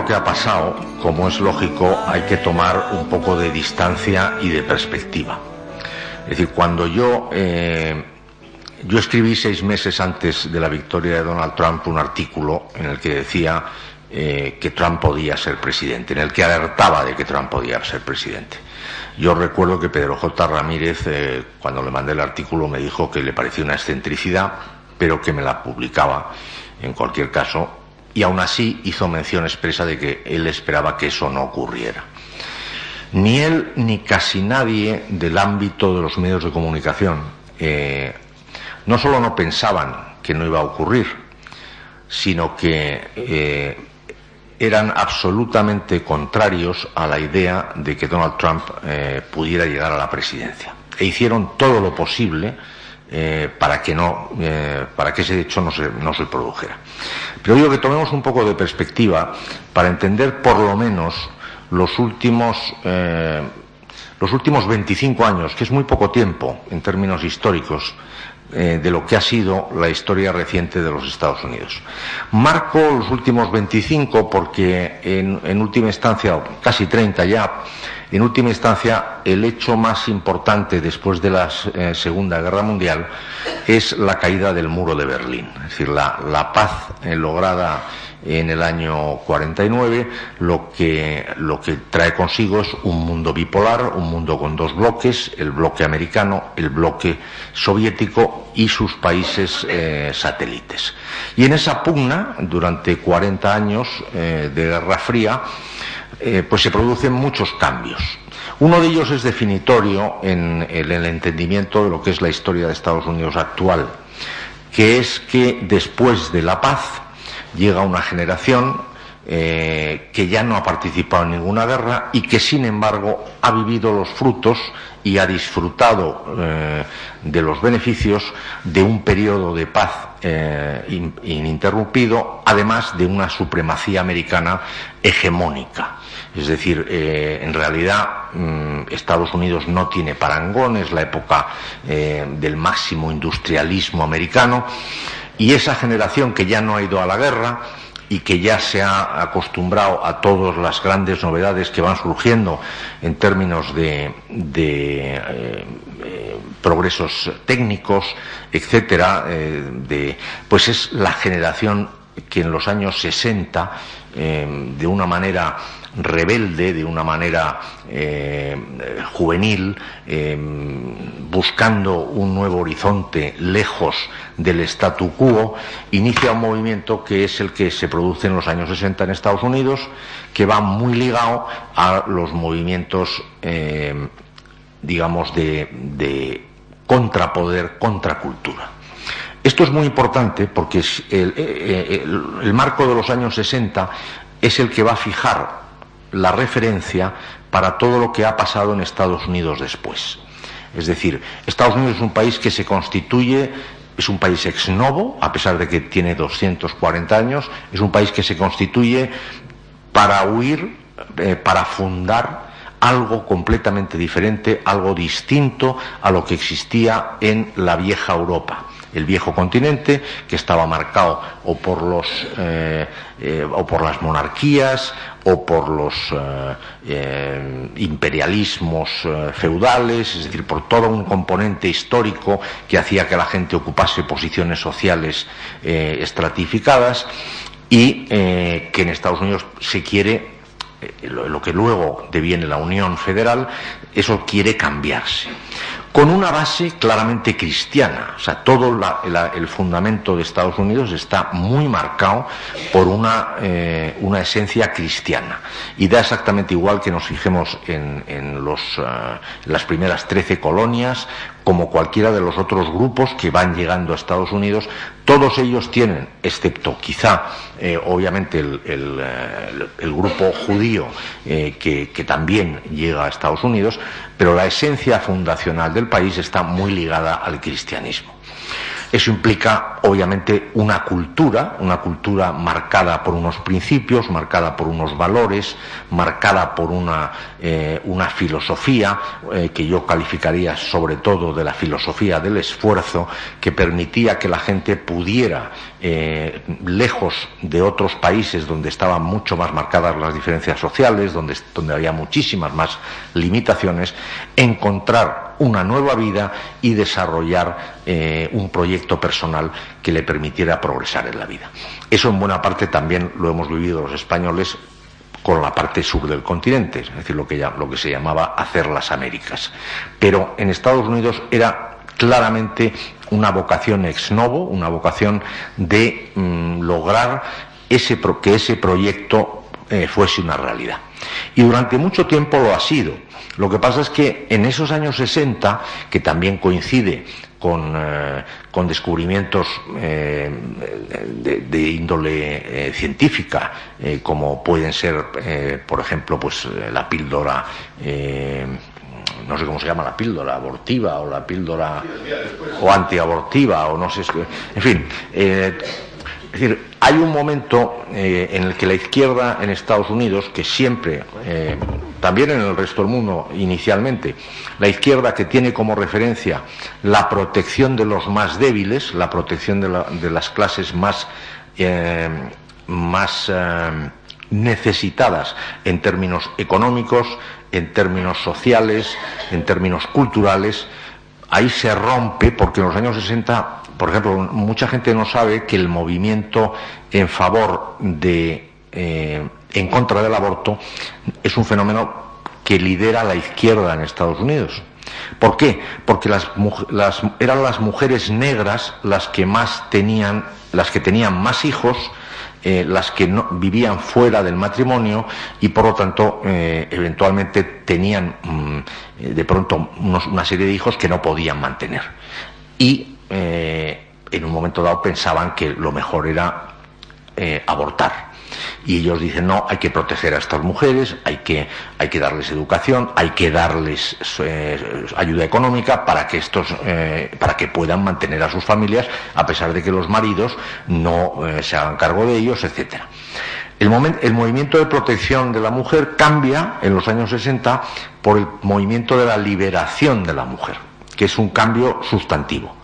lo que ha pasado, como es lógico, hay que tomar un poco de distancia y de perspectiva. Es decir, cuando yo, eh, yo escribí seis meses antes de la victoria de Donald Trump un artículo en el que decía eh, que Trump podía ser presidente, en el que alertaba de que Trump podía ser presidente. Yo recuerdo que Pedro J. Ramírez, eh, cuando le mandé el artículo, me dijo que le parecía una excentricidad, pero que me la publicaba en cualquier caso, y aún así hizo mención expresa de que él esperaba que eso no ocurriera. Ni él ni casi nadie del ámbito de los medios de comunicación eh, no solo no pensaban que no iba a ocurrir, sino que eh, eran absolutamente contrarios a la idea de que Donald Trump eh, pudiera llegar a la presidencia. E hicieron todo lo posible eh, para que no, eh, para que ese hecho no se, no se produjera. Pero digo que tomemos un poco de perspectiva para entender por lo menos los últimos eh, los últimos 25 años, que es muy poco tiempo en términos históricos, de lo que ha sido la historia reciente de los Estados Unidos. Marco los últimos 25 porque en, última instancia, casi 30 ya, en última instancia el hecho más importante después de la eh, Segunda Guerra Mundial es la caída del muro de Berlín, es decir, la, paz eh, lograda en el año 49, lo que, lo que trae consigo es un mundo bipolar, un mundo con dos bloques, el bloque americano, el bloque soviético y sus países eh, satélites. Y en esa pugna, durante 40 años de Guerra Fría, eh, pues se producen muchos cambios. Uno de ellos es definitorio en el, en el entendimiento de lo que es la historia de Estados Unidos actual, que es que después de la paz, llega una generación eh, que ya no ha participado en ninguna guerra y que sin embargo ha vivido los frutos y ha disfrutado eh, de los beneficios de un periodo de paz in- ininterrumpido, además de una supremacía americana hegemónica. Es decir, eh, en realidad mm, Estados Unidos no tiene parangón, es la época eh, del máximo industrialismo americano y esa generación que ya no ha ido a la guerra y que ya se ha acostumbrado a todas las grandes novedades que van surgiendo en términos de, eh, progresos técnicos, etcétera, pues es la generación que en los años 60, eh, de una manera rebelde, de una manera eh, juvenil, eh, buscando un nuevo horizonte lejos del statu quo, inicia un movimiento que es el que se produce en los años 60 en Estados Unidos, que va muy ligado a los movimientos, eh, digamos, de, de contrapoder, contracultura. Esto es muy importante porque el marco de los años 60 es el que va a fijar la referencia para todo lo que ha pasado en Estados Unidos después. Es decir, Estados Unidos es un país que se constituye, es un país ex novo, a pesar de que tiene 240 años, es un país que se constituye para huir, eh, para fundar algo completamente diferente, algo distinto a lo que existía en la vieja Europa. El viejo continente, que estaba marcado o por los eh, eh, o por las monarquías o por los imperialismos feudales, es decir, por todo un componente histórico que hacía que la gente ocupase posiciones sociales estratificadas y que en Estados Unidos se quiere lo que luego deviene la Unión Federal, eso quiere cambiarse con una base claramente cristiana. O sea, todo el fundamento de Estados Unidos está muy marcado por una, eh, una esencia cristiana. Y da exactamente igual que nos fijemos en, los, eh, las primeras trece colonias, como cualquiera de los otros grupos que van llegando a Estados Unidos, todos ellos tienen, excepto quizá, eh, obviamente, el, grupo judío que, que también llega a Estados Unidos, pero la esencia fundacional del país está muy ligada al cristianismo. Eso implica, obviamente, una cultura, una cultura marcada por unos principios, marcada por unos valores, marcada por una, eh, una filosofía eh, que yo calificaría sobre todo de la filosofía del esfuerzo, que permitía que la gente pudiera, eh, lejos de otros países donde estaban mucho más marcadas las diferencias sociales, donde, donde había muchísimas más limitaciones, encontrar una nueva vida y desarrollar un proyecto personal que le permitiera progresar en la vida. Eso en buena parte también lo hemos vivido los españoles con la parte sur del continente, es decir, lo que, lo que se llamaba hacer las Américas. Pero en Estados Unidos era claramente una vocación ex novo, una vocación de mm, lograr ese, que ese proyecto eh, fuese una realidad. Y durante mucho tiempo lo ha sido. Lo que pasa es que en esos años 60, que también coincide con, eh, descubrimientos eh, de, índole eh, científica, como pueden ser, por ejemplo, pues la píldora no sé cómo se llama la píldora, abortiva o la píldora o antiabortiva o no sé, en fin, es decir, hay un momento eh, en el que la izquierda en Estados Unidos, que siempre, eh, también en el resto del mundo inicialmente, la izquierda que tiene como referencia la protección de los más débiles, la protección de, las clases más, eh, más necesitadas en términos económicos, en términos sociales, en términos culturales, ahí se rompe porque en los años 60 por ejemplo, mucha gente no sabe que el movimiento en favor de, eh, en contra del aborto, es un fenómeno que lidera la izquierda en Estados Unidos. ¿Por qué? Porque las, eran las mujeres negras las que más tenían, las que tenían más hijos, eh, las que no, vivían fuera del matrimonio y por lo tanto eh, eventualmente tenían mm, de pronto una serie de hijos que no podían mantener. Y eh, en un momento dado pensaban que lo mejor era abortar. Y ellos dicen, no, hay que proteger a estas mujeres, hay que, hay que darles educación, hay que darles eh, ayuda económica para que, estos, para que puedan mantener a sus familias, a pesar de que los maridos no se hagan cargo de ellos, etc. El, el movimiento de protección de la mujer cambia en los años 60 por el movimiento de la liberación de la mujer, que es un cambio sustantivo.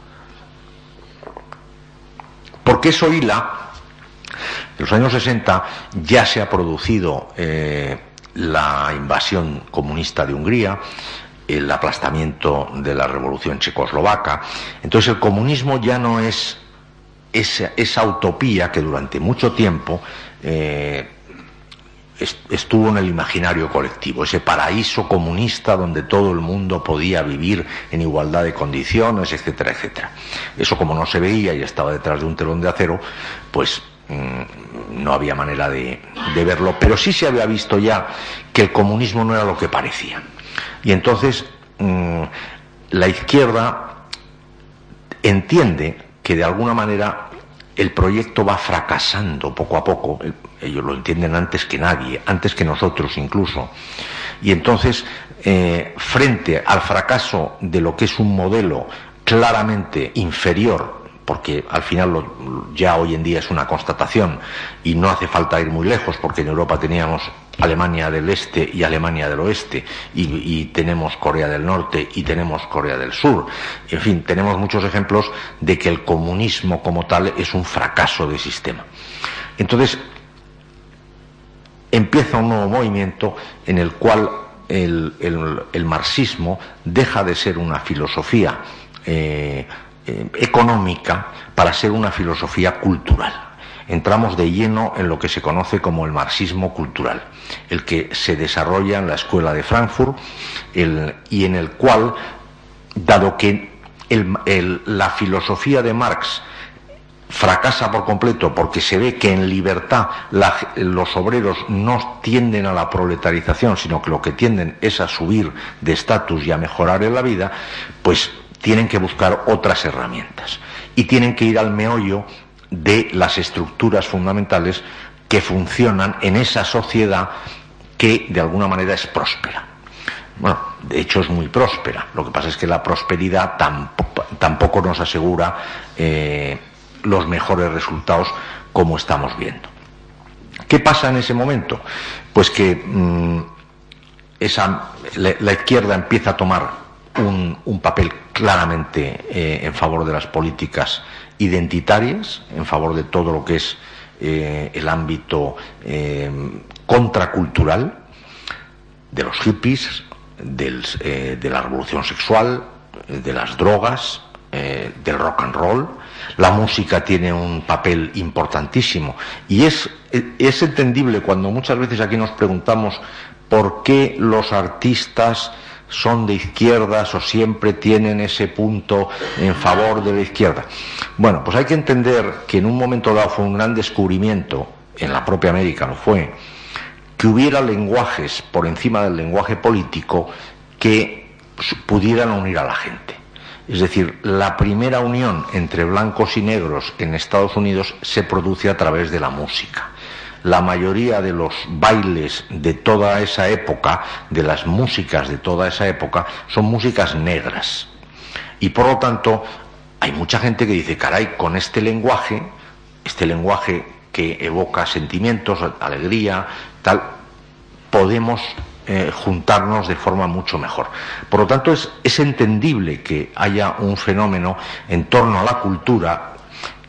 Porque eso hila, en los años 60 ya se ha producido eh, la invasión comunista de Hungría, el aplastamiento de la revolución checoslovaca. Entonces el comunismo ya no es esa, utopía que durante mucho tiempo eh, estuvo en el imaginario colectivo, ese paraíso comunista donde todo el mundo podía vivir en igualdad de condiciones, etcétera, etcétera. Eso como no se veía y estaba detrás de un telón de acero, pues no había manera de, verlo, pero sí se había visto ya que el comunismo no era lo que parecía. Y entonces mm, la izquierda entiende que de alguna manera el proyecto va fracasando poco a poco, ellos lo entienden antes que nadie, antes que nosotros incluso, y entonces, eh, frente al fracaso de lo que es un modelo claramente inferior porque al final ya hoy en día es una constatación y no hace falta ir muy lejos, porque en Europa teníamos Alemania del Este y Alemania del Oeste, y, tenemos Corea del Norte y tenemos Corea del Sur. En fin, tenemos muchos ejemplos de que el comunismo como tal es un fracaso de sistema. Entonces, empieza un nuevo movimiento en el cual el, marxismo deja de ser una filosofía eh, eh, económica para ser una filosofía cultural. Entramos de lleno en lo que se conoce como el marxismo cultural, el que se desarrolla en la Escuela de Frankfurt y en el cual, dado que la filosofía de Marx fracasa por completo porque se ve que en libertad los obreros no tienden a la proletarización, sino que lo que tienden es a subir de estatus y a mejorar en la vida, pues tienen que buscar otras herramientas y tienen que ir al meollo de las estructuras fundamentales que funcionan en esa sociedad que de alguna manera es próspera. Bueno, de hecho es muy próspera. Lo que pasa es que la prosperidad tampoco, nos asegura eh, los mejores resultados como estamos viendo. ¿Qué pasa en ese momento? Pues que mm, la, izquierda empieza a tomar un, papel claramente eh, en favor de las políticas identitarias en favor de todo lo que es eh, el ámbito eh, contracultural de los hippies, de la revolución sexual, de las drogas, del rock and roll. La música tiene un papel importantísimo y es, es entendible cuando muchas veces aquí nos preguntamos por qué los artistas son de izquierdas o siempre tienen ese punto en favor de la izquierda. Bueno, pues hay que entender que en un momento dado fue un gran descubrimiento, en la propia América lo fue, que hubiera lenguajes por encima del lenguaje político que pudieran unir a la gente. Es decir, la primera unión entre blancos y negros en Estados Unidos se produce a través de la música la mayoría de los bailes de toda esa época, de las músicas de toda esa época, son músicas negras. Y por lo tanto, hay mucha gente que dice, caray, con este lenguaje, este lenguaje que evoca sentimientos, alegría, tal, podemos eh, juntarnos de forma mucho mejor. Por lo tanto, es, entendible que haya un fenómeno en torno a la cultura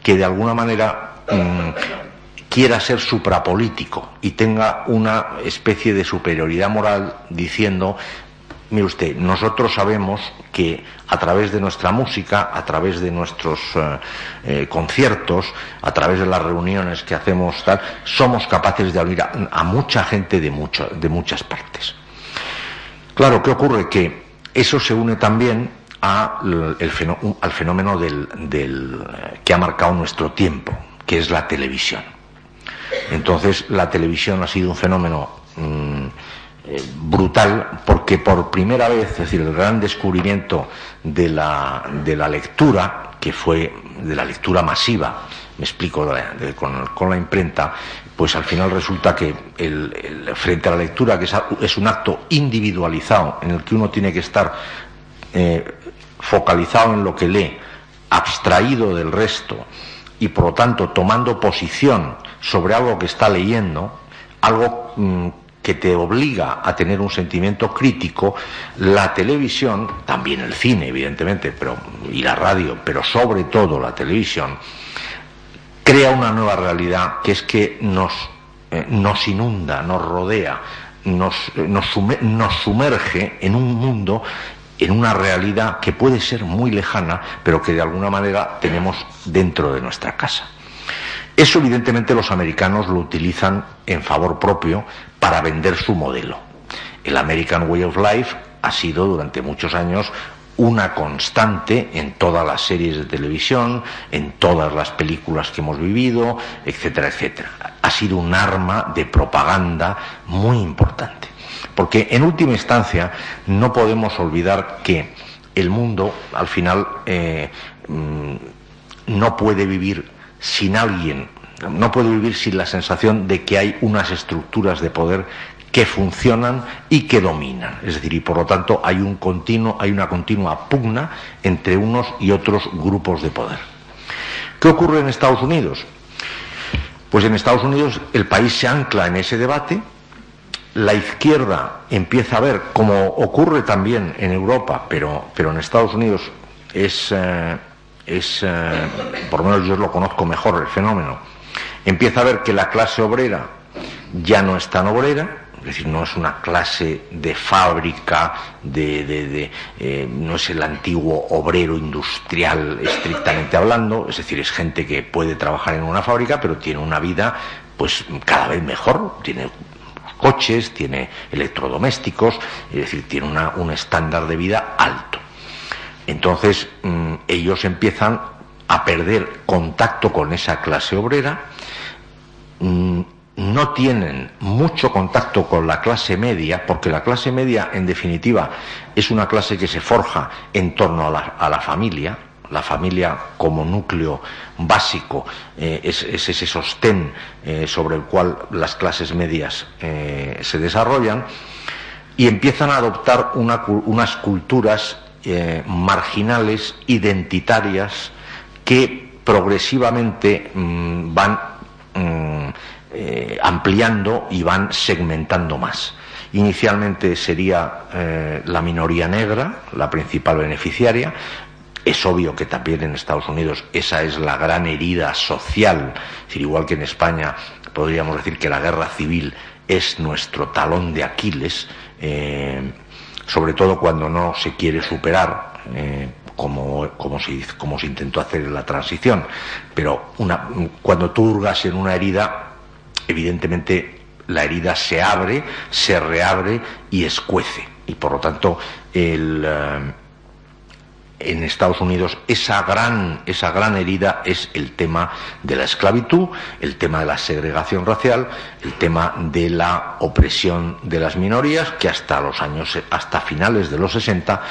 que de alguna manera mm, quiera ser suprapolítico y tenga una especie de superioridad moral diciendo, mire usted, nosotros sabemos que a través de nuestra música, a través de nuestros eh, eh, conciertos, a través de las reuniones que hacemos, tal, somos capaces de abrir a, mucha gente de, de muchas partes. Claro, ¿qué ocurre? Que eso se une también al fenómeno eh, que ha marcado nuestro tiempo, que es la televisión. Entonces la televisión ha sido un fenómeno mm, eh, brutal porque por primera vez, es decir, el gran descubrimiento de la, de la lectura, que fue de la lectura masiva, me explico con, la imprenta, pues al final resulta que frente a la lectura, que es, un acto individualizado en el que uno tiene que estar eh, focalizado en lo que lee, abstraído del resto y por lo tanto tomando posición sobre algo que está leyendo, algo mm, que te obliga a tener un sentimiento crítico, la televisión, también el cine, evidentemente, pero, y la radio, pero sobre todo la televisión, crea una nueva realidad que es que nos, eh, nos inunda, nos rodea, nos, eh, nos sumerge en un mundo en una realidad que puede ser muy lejana, pero que de alguna manera tenemos dentro de nuestra casa. Eso evidentemente los americanos lo utilizan en favor propio para vender su modelo. El American Way of Life ha sido durante muchos años una constante en todas las series de televisión, en todas las películas que hemos vivido, etcétera, etcétera. Ha sido un arma de propaganda muy importante. Porque en última instancia no podemos olvidar que el mundo al final eh, mm, no puede vivir sin alguien, no puede vivir sin la sensación de que hay unas estructuras de poder que funcionan y que dominan. Es decir, y por lo tanto hay, un continuo, hay una continua pugna entre unos y otros grupos de poder. ¿Qué ocurre en Estados Unidos? Pues en Estados Unidos el país se ancla en ese debate, la izquierda empieza a ver, como ocurre también en Europa, pero, pero en Estados Unidos es, eh, es eh, por lo menos yo lo conozco mejor el fenómeno, empieza a ver que la clase obrera ya no es tan obrera, es decir, no es una clase de fábrica, de, eh, no es el antiguo obrero industrial estrictamente hablando, es decir, es gente que puede trabajar en una fábrica, pero tiene una vida pues cada vez mejor, tiene coches, tiene electrodomésticos, es decir, tiene un estándar de vida alto. Entonces, mm, ellos empiezan a perder contacto con esa clase obrera, mm, no tienen mucho contacto con la clase media, porque la clase media, en definitiva, es una clase que se forja en torno a la, familia, la familia como núcleo básico eh, es, ese sostén eh, sobre el cual las clases medias eh, se desarrollan, y empiezan a adoptar unas culturas marginales, identitarias, que progresivamente mm, van mm, ampliando y van segmentando más. Inicialmente sería la minoría negra la principal beneficiaria. Es obvio que también en Estados Unidos esa es la gran herida social. igual que en España podríamos decir que la guerra civil es nuestro talón de Aquiles, eh, sobre todo cuando no se quiere superar. como, como, se, intentó hacer en la transición. Pero cuando tú hurgas en una herida, evidentemente la herida se abre, se reabre y escuece. Y por lo tanto, eh, en Estados Unidos esa gran, esa gran herida es el tema de la esclavitud, el tema de la segregación racial, el tema de la opresión de las minorías, que hasta los años, hasta finales de los 60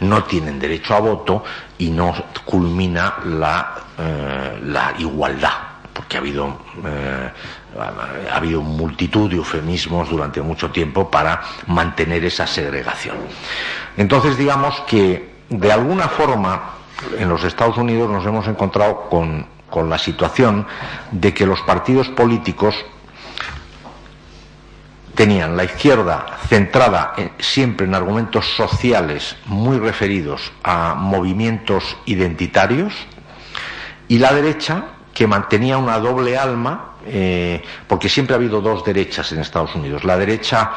no tienen derecho a voto y no culmina la, eh, la igualdad, porque ha habido eh, ha habido multitud de eufemismos durante mucho tiempo para mantener esa segregación. Entonces, digamos que de alguna forma en los Estados Unidos nos hemos encontrado con, la situación de que los partidos políticos tenían la izquierda centrada siempre en argumentos sociales muy referidos a movimientos identitarios y la derecha que mantenía una doble alma eh, porque siempre ha habido dos derechas en Estados Unidos. La derecha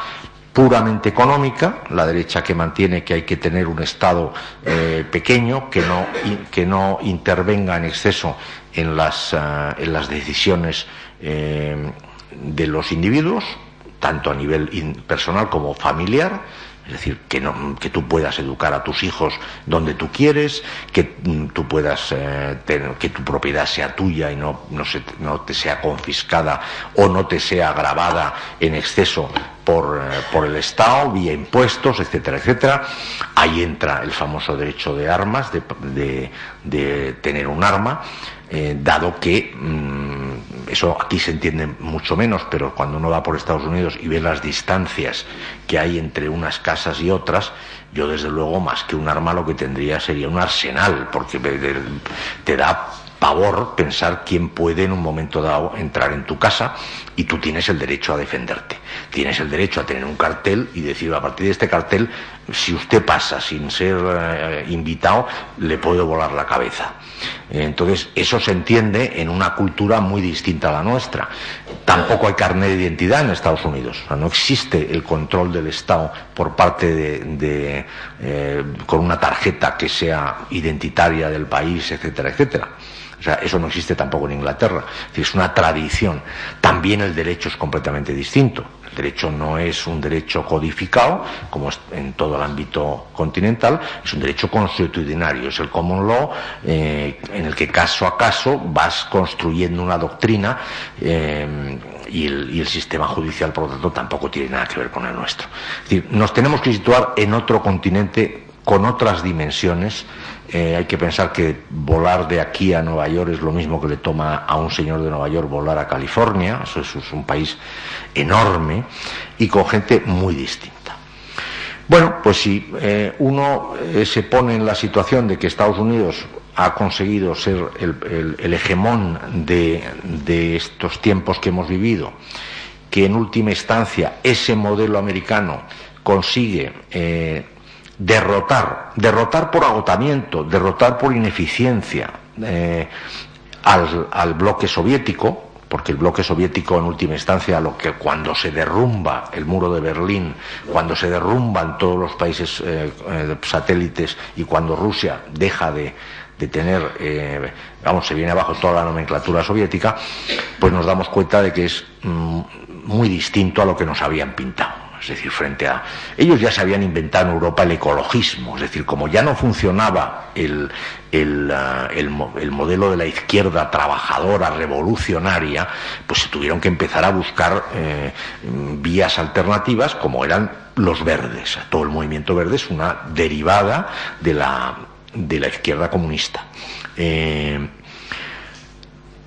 puramente económica, la derecha que mantiene que hay que tener un Estado eh, pequeño, que no, que no intervenga en exceso en las, eh, en las decisiones de los individuos, tanto a nivel personal como familiar, es decir, que, tú puedas educar a tus hijos donde tú quieres, que mm, eh, tu propiedad sea tuya y no, te sea confiscada o no te sea agravada en exceso por, eh, por, el Estado, vía impuestos, etcétera, etcétera. Ahí entra el famoso derecho de armas, de tener un arma. Eh, dado que mm, eso aquí se entiende mucho menos, pero cuando uno va por Estados Unidos y ve las distancias que hay entre unas casas y otras, yo desde luego más que un arma lo que tendría sería un arsenal, porque te da pavor pensar quién puede en un momento dado entrar en tu casa y tú tienes el derecho a defenderte. Tienes el derecho a tener un cartel y decir a partir de este cartel, si usted pasa sin ser eh, invitado, le puedo volar la cabeza. Entonces, eso se entiende en una cultura muy distinta a la nuestra. Tampoco hay carnet de identidad en Estados Unidos. no existe el control del Estado por parte de, eh, con una tarjeta que sea identitaria del país, etcétera, etcétera. O sea, eso no existe tampoco en Inglaterra. Es una tradición. También el derecho es completamente distinto. El derecho no es un derecho codificado, como en todo el ámbito continental, es un derecho consuetudinario, es el common law eh, en el que caso a caso vas construyendo una doctrina eh, y, el, y, el, sistema judicial, por lo tanto, tampoco tiene nada que ver con el nuestro. Es decir, nos tenemos que situar en otro continente con otras dimensiones eh, hay que pensar que volar de aquí a Nueva York es lo mismo que le toma a un señor de Nueva York volar a California. Eso es, un país enorme y con gente muy distinta. Bueno, pues si eh, uno eh, se pone en la situación de que Estados Unidos ha conseguido ser el, hegemón de, estos tiempos que hemos vivido, que en última instancia ese modelo americano consigue derrotar, derrotar por agotamiento, derrotar por ineficiencia eh, al bloque soviético, porque el bloque soviético en última instancia, lo que cuando se derrumba el muro de Berlín, cuando se derrumban todos los países eh, eh, satélites y cuando Rusia deja de, tener, eh, vamos, se viene abajo toda la nomenclatura soviética, pues nos damos cuenta de que es mm, muy distinto a lo que nos habían pintado. Es decir, frente a. Ellos ya se habían inventado en Europa el ecologismo, es decir, como ya no funcionaba el, el, ah, modelo de la izquierda trabajadora, revolucionaria, pues se tuvieron que empezar a buscar eh, vías alternativas como eran los verdes. Todo el movimiento verde es una derivada de la, de la izquierda comunista. Eh,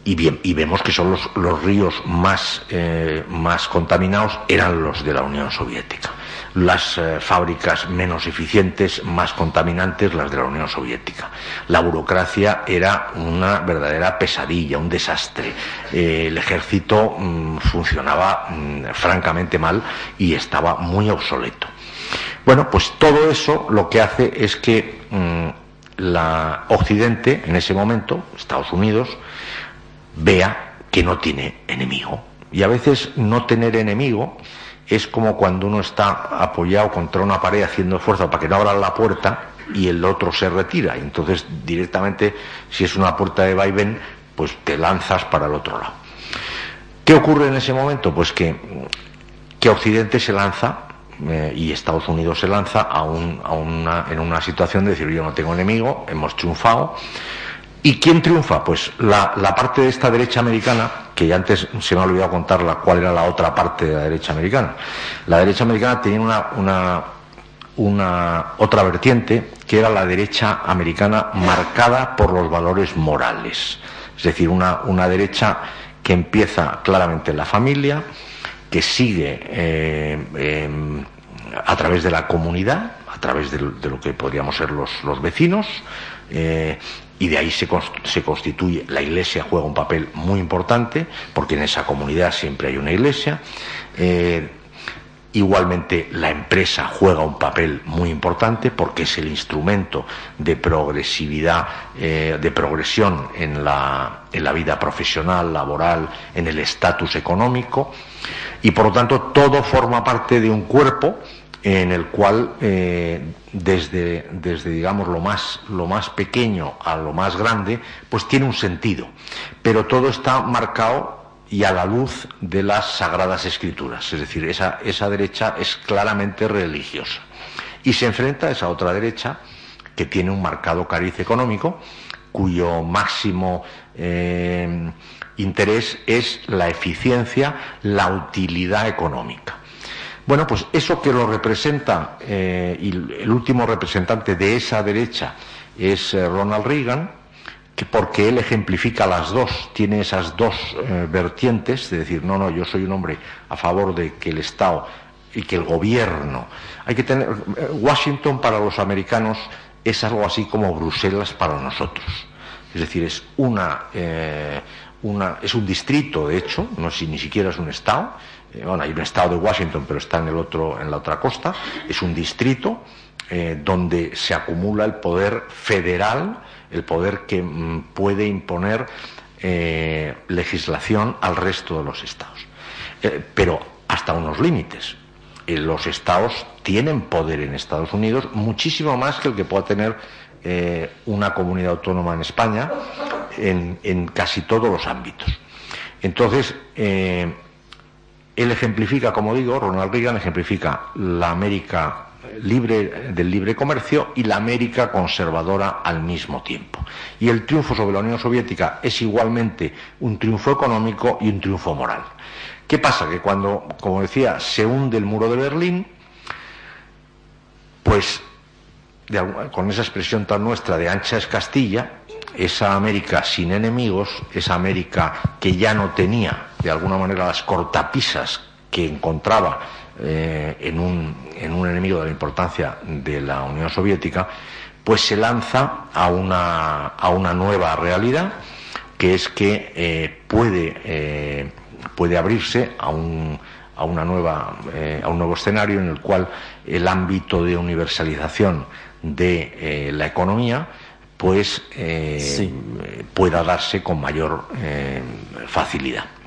y, bien, y vemos que son los, los ríos más, eh, más contaminados eran los de la Unión Soviética. Las eh, fábricas menos eficientes, más contaminantes, las de la Unión Soviética. La burocracia era una verdadera pesadilla, un desastre. Eh, el ejército mm, funcionaba mm, francamente mal y estaba muy obsoleto. Bueno, pues todo eso lo que hace es que mm, la Occidente, en ese momento, Estados Unidos, vea que no tiene enemigo. Y a veces no tener enemigo es como cuando uno está apoyado contra una pared haciendo fuerza para que no abra la puerta y el otro se retira. Entonces directamente, si es una puerta de vaivén, pues te lanzas para el otro lado. ¿Qué ocurre en ese momento? Pues que, que Occidente se lanza eh, y Estados Unidos se lanza a, a una, en una situación de decir yo no tengo enemigo, hemos triunfado ¿Y quién triunfa? Pues la, parte de esta derecha americana, que ya antes se me ha olvidado contarla cuál era la otra parte de la derecha americana. La derecha americana tenía una, otra vertiente, que era la derecha americana marcada por los valores morales. Es decir, una, derecha que empieza claramente en la familia, que sigue eh, em, a través de la comunidad, a través de, lo que podríamos ser los, los vecinos, eh, y de ahí se, constituye, la iglesia juega un papel muy importante, porque en esa comunidad siempre hay una iglesia. Eh, igualmente la empresa juega un papel muy importante porque es el instrumento de progresividad, eh, de progresión en la, en la vida profesional, laboral, en el estatus económico y por lo tanto todo forma parte de un cuerpo en el cual eh, desde, desde, digamos lo más, lo más pequeño a lo más grande, pues tiene un sentido. Pero todo está marcado y a la luz de las sagradas escrituras. Es decir, esa, esa derecha es claramente religiosa. Y se enfrenta a esa otra derecha que tiene un marcado cariz económico, cuyo máximo eh, interés es la eficiencia, la utilidad económica. Bueno, pues eso que lo representa, eh, y el último representante de esa derecha es eh, Ronald Reagan, que porque él ejemplifica las dos, tiene esas dos eh, vertientes, de decir, no, no, yo soy un hombre a favor de que el Estado y que el gobierno. Hay que tener. Washington para los americanos es algo así como Bruselas para nosotros. Es decir, es una, una es un distrito, de hecho, no si ni siquiera es un Estado eh, bueno, hay un estado de Washington, pero está en, el otro, en la otra costa, es un distrito eh, donde se acumula el poder federal, el poder que mm, puede imponer eh, legislación al resto de los estados. pero hasta unos límites. los estados tienen poder en Estados Unidos muchísimo más que el que pueda tener una comunidad autónoma en España en, en casi todos los ámbitos. Entonces, él ejemplifica, como digo, Ronald Reagan ejemplifica la América libre del libre comercio y la América conservadora al mismo tiempo. Y el triunfo sobre la Unión Soviética es igualmente un triunfo económico y un triunfo moral. ¿Qué pasa? Que cuando, como decía, se hunde el muro de Berlín, pues con esa expresión tan nuestra de ancha es Castilla, esa América sin enemigos, esa América que ya no tenía de alguna manera las cortapisas que encontraba eh, en, un, en, un, enemigo de la importancia de la Unión Soviética, pues se lanza a una, a una nueva realidad que es que eh, puede, eh, puede abrirse a un, a, una nueva, a un nuevo escenario en el cual el ámbito de universalización de la economía pues pueda darse con mayor facilidad.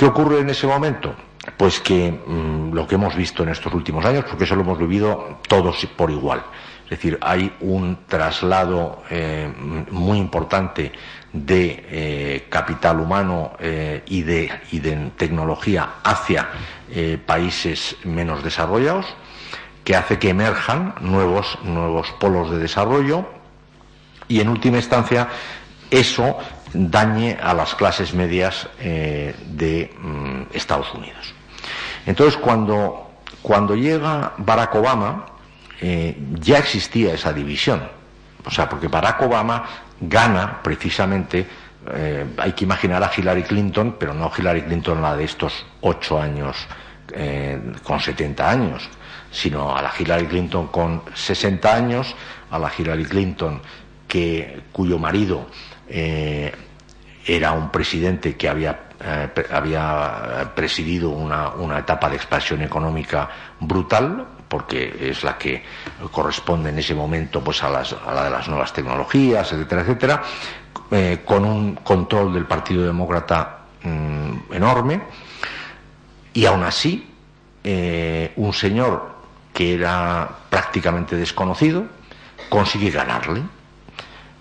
¿Qué ocurre en ese momento? Pues que mm, lo que hemos visto en estos últimos años, porque eso lo hemos vivido todos por igual, es decir, hay un traslado eh, muy importante de eh, capital humano eh, y, de, tecnología hacia países menos desarrollados, que hace que emerjan nuevos, nuevos polos de desarrollo y en última instancia eso dañe a las clases medias eh, de mm, Estados Unidos. Entonces, cuando, cuando llega Barack Obama, eh, ya existía esa división. O sea, porque Barack Obama gana precisamente, eh, hay que imaginar a Hillary Clinton, pero no Hillary Clinton la de estos ocho años con 70 años, sino a la Hillary Clinton con 60 años, a la Hillary Clinton cuyo marido eh, era un presidente que había, eh, había presidido una, etapa de expansión económica brutal, porque es la que corresponde en ese momento pues, a, la de las nuevas tecnologías, etcétera, etcétera, eh, con un control del Partido Demócrata mm, enorme, y aún así, un señor que era prácticamente desconocido consigue ganarle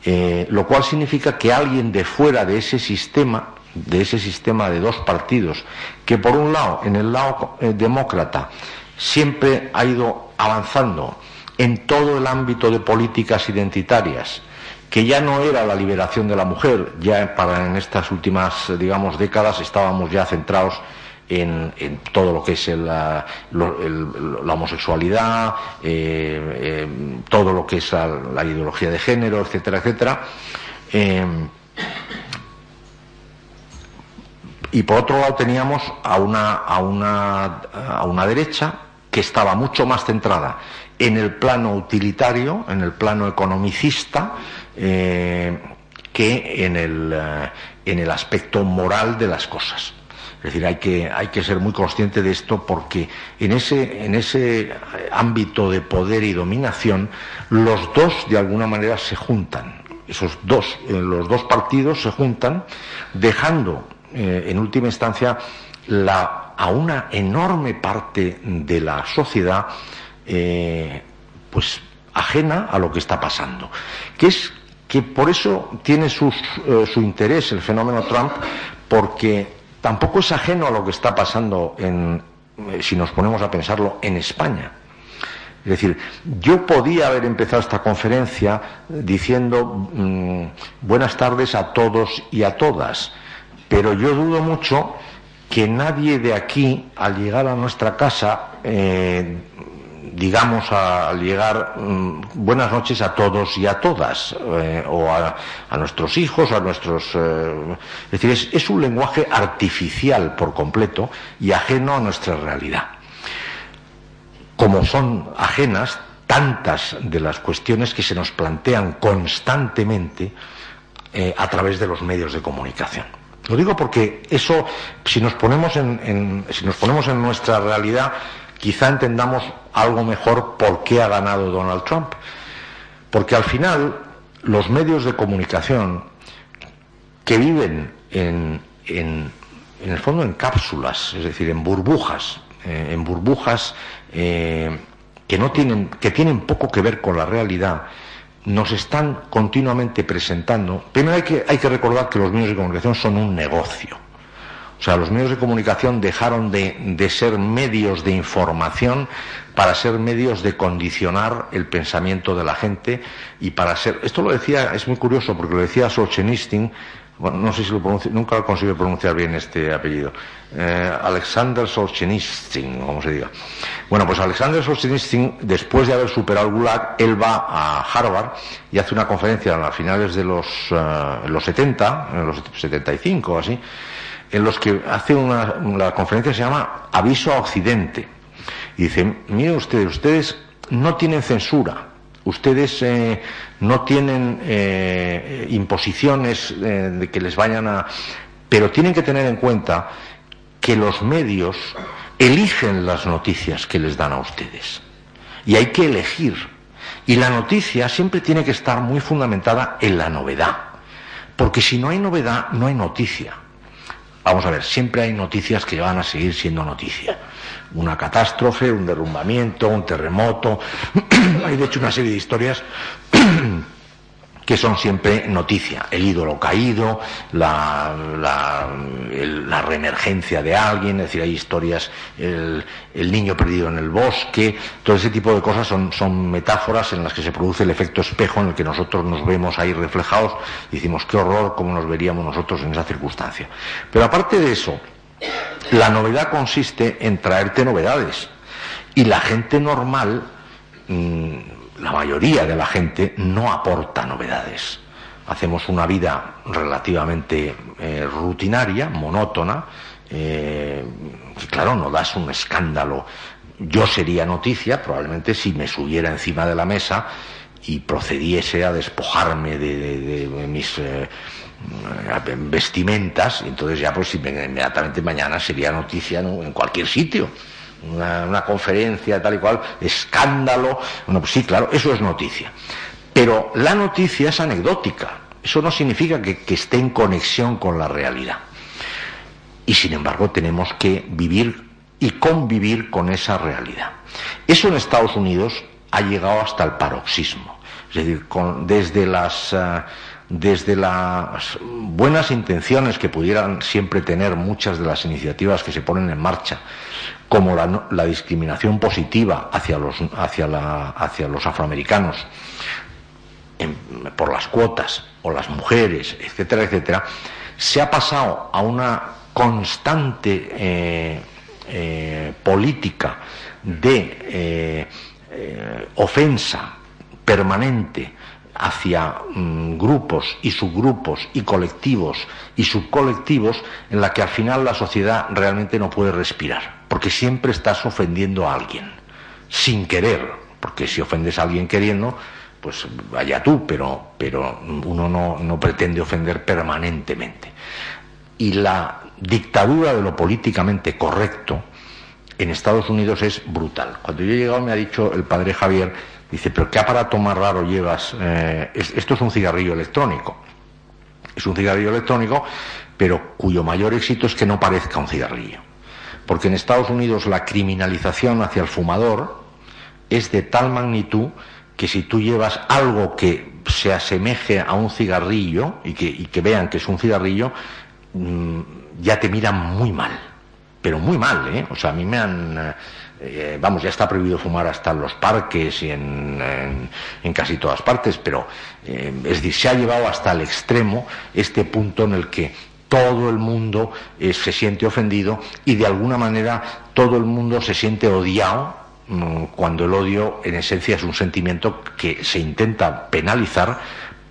eh, lo cual significa que alguien de fuera de ese sistema, de ese sistema de dos partidos, que por un lado, en el lado eh, demócrata, siempre ha ido avanzando en todo el ámbito de políticas identitarias, que ya no era la liberación de la mujer, ya para en estas últimas, digamos, décadas estábamos ya centrados en, todo lo que es la, homosexualidad, eh, eh, todo lo que es la, ideología de género, etcétera, etcétera. Eh, y por otro lado teníamos a una, a, una, a una derecha que estaba mucho más centrada en el plano utilitario, en el plano economicista, que en el, en el aspecto moral de las cosas. Es decir, hay que, hay que ser muy consciente de esto porque en ese, en ese ámbito de poder y dominación los dos de alguna manera se juntan. Esos dos, eh, los dos partidos se juntan dejando eh, en última instancia a una enorme parte de la sociedad eh, pues ajena a lo que está pasando. Que es que por eso tiene su interés el fenómeno Trump, porque tampoco es ajeno a lo que está pasando en, eh, si nos ponemos a pensarlo, en España. Es decir, yo podía haber empezado esta conferencia diciendo mm, buenas tardes a todos y a todas, pero yo dudo mucho que nadie de aquí, al llegar a nuestra casa, eh, digamos, al llegar, mm, buenas noches a todos y a todas, eh, o a, nuestros hijos, a nuestros... Eh, es decir, es, un lenguaje artificial por completo y ajeno a nuestra realidad. Como son ajenas tantas de las cuestiones que se nos plantean constantemente eh, a través de los medios de comunicación. Lo digo porque eso, si nos ponemos en, si nos ponemos en nuestra realidad, quizá entendamos algo mejor por qué ha ganado Donald Trump. Porque al final los medios de comunicación que viven en, en, el fondo en cápsulas, es decir, en burbujas, eh, en burbujas eh, que, no tienen, que tienen poco que ver con la realidad, nos están continuamente presentando. Primero hay que, hay que recordar que los medios de comunicación son un negocio. O sea, los medios de comunicación dejaron de, ser medios de información para ser medios de condicionar el pensamiento de la gente y para ser. Esto lo decía, es muy curioso porque lo decía Solzhenitsyn, bueno, no sé si lo pronuncio, nunca lo consigo pronunciar bien este apellido. Eh, Alexander Solzhenitsyn, como se diga. Bueno, pues Alexander Solzhenitsyn, después de haber superado el Gulag, él va a Harvard y hace una conferencia a finales de los, eh, los 70, en los 75 o así, en los que hace una, la conferencia se llama Aviso a Occidente. Y dice, miren ustedes, ustedes no tienen censura, Ustedes eh, no tienen eh, imposiciones eh, de que les vayan a... Pero tienen que tener en cuenta que los medios eligen las noticias que les dan a ustedes. Y hay que elegir. Y la noticia siempre tiene que estar muy fundamentada en la novedad. Porque si no hay novedad, no hay noticia. Vamos a ver, siempre hay noticias que van a seguir siendo noticia una catástrofe, un derrumbamiento, un terremoto. Hay de hecho una serie de historias que son siempre noticia. El ídolo caído, la, la, reemergencia de alguien, es decir, hay historias, el, niño perdido en el bosque, todo ese tipo de cosas son, son metáforas en las que se produce el efecto espejo en el que nosotros nos vemos ahí reflejados y decimos, qué horror, cómo nos veríamos nosotros en esa circunstancia. Pero aparte de eso, la novedad consiste en traerte novedades. Y la gente normal, mm, la mayoría de la gente, no aporta novedades. Hacemos una vida relativamente eh, rutinaria, monótona, eh, y claro, no das un escándalo. Yo sería noticia, probablemente, si me subiera encima de la mesa y procediese a despojarme de, mis eh, vestimentas, entonces ya pues inmediatamente mañana sería noticia en cualquier sitio. Una, conferencia tal y cual, escándalo. Bueno, pues sí, claro, eso es noticia. Pero la noticia es anecdótica. Eso no significa que, esté en conexión con la realidad. Y sin embargo tenemos que vivir y convivir con esa realidad. Eso en Estados Unidos ha llegado hasta el paroxismo. Es decir, desde las... Eh, desde las buenas intenciones que pudieran siempre tener muchas de las iniciativas que se ponen en marcha, como la, discriminación positiva hacia los, hacia hacia los afroamericanos por las cuotas o las mujeres, etcétera, etcétera, se ha pasado a una constante eh, eh, política de ofensa permanente hacia mm, grupos y subgrupos y colectivos y subcolectivos en la que al final la sociedad realmente no puede respirar, porque siempre estás ofendiendo a alguien, sin querer, porque si ofendes a alguien queriendo, pues vaya tú, pero, pero uno no, no pretende ofender permanentemente. Y la dictadura de lo políticamente correcto en Estados Unidos es brutal. Cuando yo he llegado me ha dicho el padre Javier, Dice, pero ¿qué aparato más raro llevas? Eh, esto es un cigarrillo electrónico. Es un cigarrillo electrónico, pero cuyo mayor éxito es que no parezca un cigarrillo. Porque en Estados Unidos la criminalización hacia el fumador es de tal magnitud que si tú llevas algo que se asemeje a un cigarrillo y que, vean que es un cigarrillo, mm, ya te miran muy mal. Pero muy mal, ¿eh? O sea, a mí me han... Eh, vamos, ya está prohibido fumar hasta en los parques y en, casi todas partes, pero eh, es decir, se ha llevado hasta el extremo este punto en el que todo el mundo eh, se siente ofendido y de alguna manera todo el mundo se siente odiado mm, cuando el odio en esencia es un sentimiento que se intenta penalizar,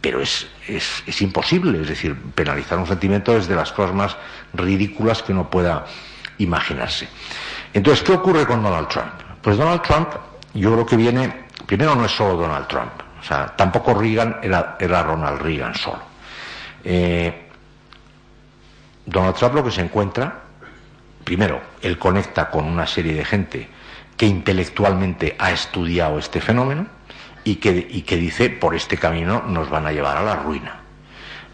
pero es, es, imposible, es decir, penalizar un sentimiento es de las cosas más ridículas que uno pueda imaginarse. Entonces, ¿qué ocurre con Donald Trump? Pues Donald Trump, yo creo que viene, primero no es solo Donald Trump, o sea, tampoco Reagan era, Ronald Reagan solo. Eh, Donald Trump lo que se encuentra, primero, él conecta con una serie de gente que intelectualmente ha estudiado este fenómeno y que, que dice, por este camino nos van a llevar a la ruina.